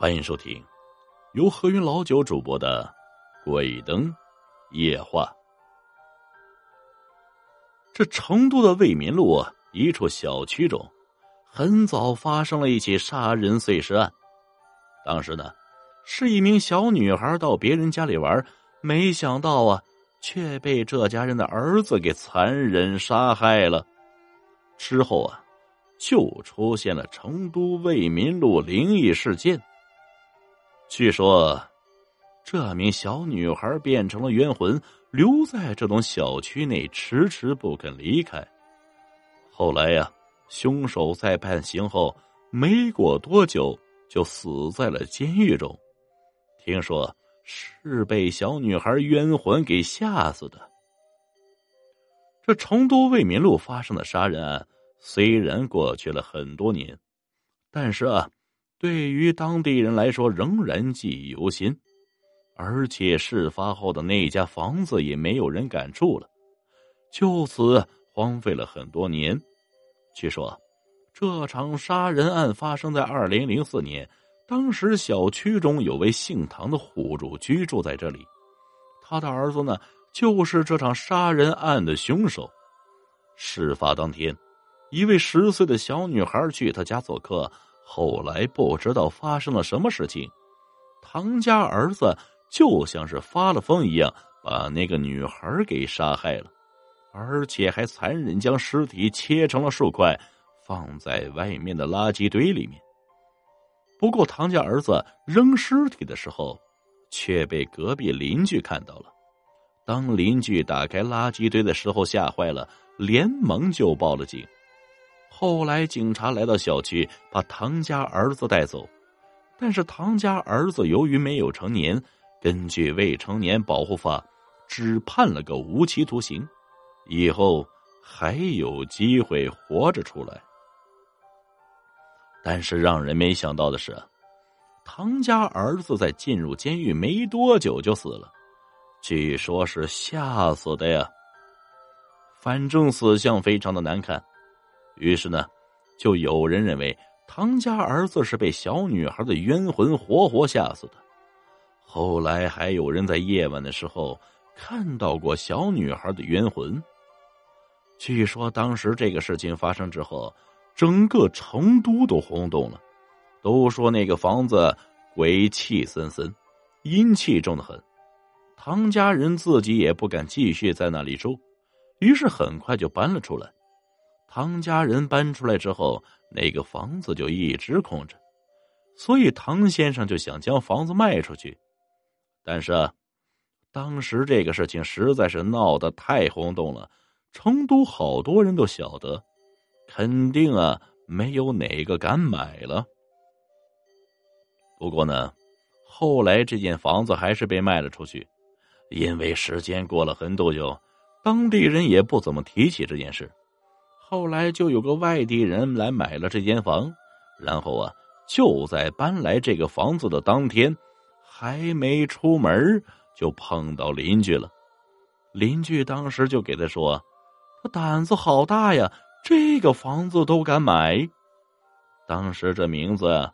欢迎收听由何云老九主播的《鬼灯夜话》。这成都的为民路一处小区中，很早发生了一起杀人碎尸案。当时呢，是一名小女孩到别人家里玩，没想到啊，却被这家人的儿子给残忍杀害了。之后啊，就出现了成都为民路灵异事件。据说，这名小女孩变成了冤魂，留在这栋小区内，迟迟不肯离开。后来呀，凶手在判刑后没过多久就死在了监狱中。听说是被小女孩冤魂给吓死的。这成都为民路发生的杀人案，虽然过去了很多年，但是啊。对于当地人来说，仍然记忆犹新，而且事发后的那家房子也没有人敢住了，就此荒废了很多年。据说，这场杀人案发生在二零零四年，当时小区中有位姓唐的户主居住在这里，他的儿子呢，就是这场杀人案的凶手。事发当天，一位十岁的小女孩去他家做客。后来不知道发生了什么事情，唐家儿子就像是发了疯一样，把那个女孩给杀害了，而且还残忍将尸体切成了数块，放在外面的垃圾堆里面。不过，唐家儿子扔尸体的时候，却被隔壁邻居看到了。当邻居打开垃圾堆的时候，吓坏了，连忙就报了警。后来，警察来到小区，把唐家儿子带走，但是唐家儿子由于没有成年，根据未成年保护法，只判了个无期徒刑，以后还有机会活着出来。但是让人没想到的是，唐家儿子在进入监狱没多久就死了，据说是吓死的呀。反正死相非常的难看。于是呢，就有人认为唐家儿子是被小女孩的冤魂活活吓死的。后来还有人在夜晚的时候看到过小女孩的冤魂。据说当时这个事情发生之后，整个成都都轰动了，都说那个房子鬼气森森，阴气重的很。唐家人自己也不敢继续在那里住，于是很快就搬了出来。唐家人搬出来之后，那个房子就一直空着，所以唐先生就想将房子卖出去。但是，当时这个事情实在是闹得太轰动了，成都好多人都晓得，肯定啊没有哪个敢买了。不过呢，后来这间房子还是被卖了出去，因为时间过了很多久，当地人也不怎么提起这件事。后来就有个外地人来买了这间房，然后啊，就在搬来这个房子的当天，还没出门就碰到邻居了。邻居当时就给他说：“他胆子好大呀，这个房子都敢买。”当时这名字，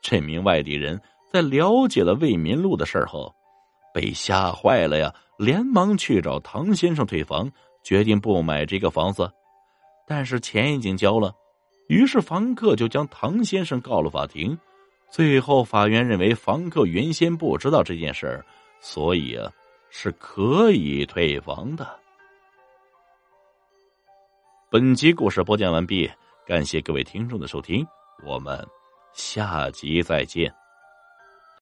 这名外地人在了解了为民路的事后，被吓坏了呀，连忙去找唐先生退房，决定不买这个房子。但是钱已经交了，于是房客就将唐先生告了法庭。最后，法院认为房客原先不知道这件事儿，所以啊是可以退房的。本集故事播讲完毕，感谢各位听众的收听，我们下集再见。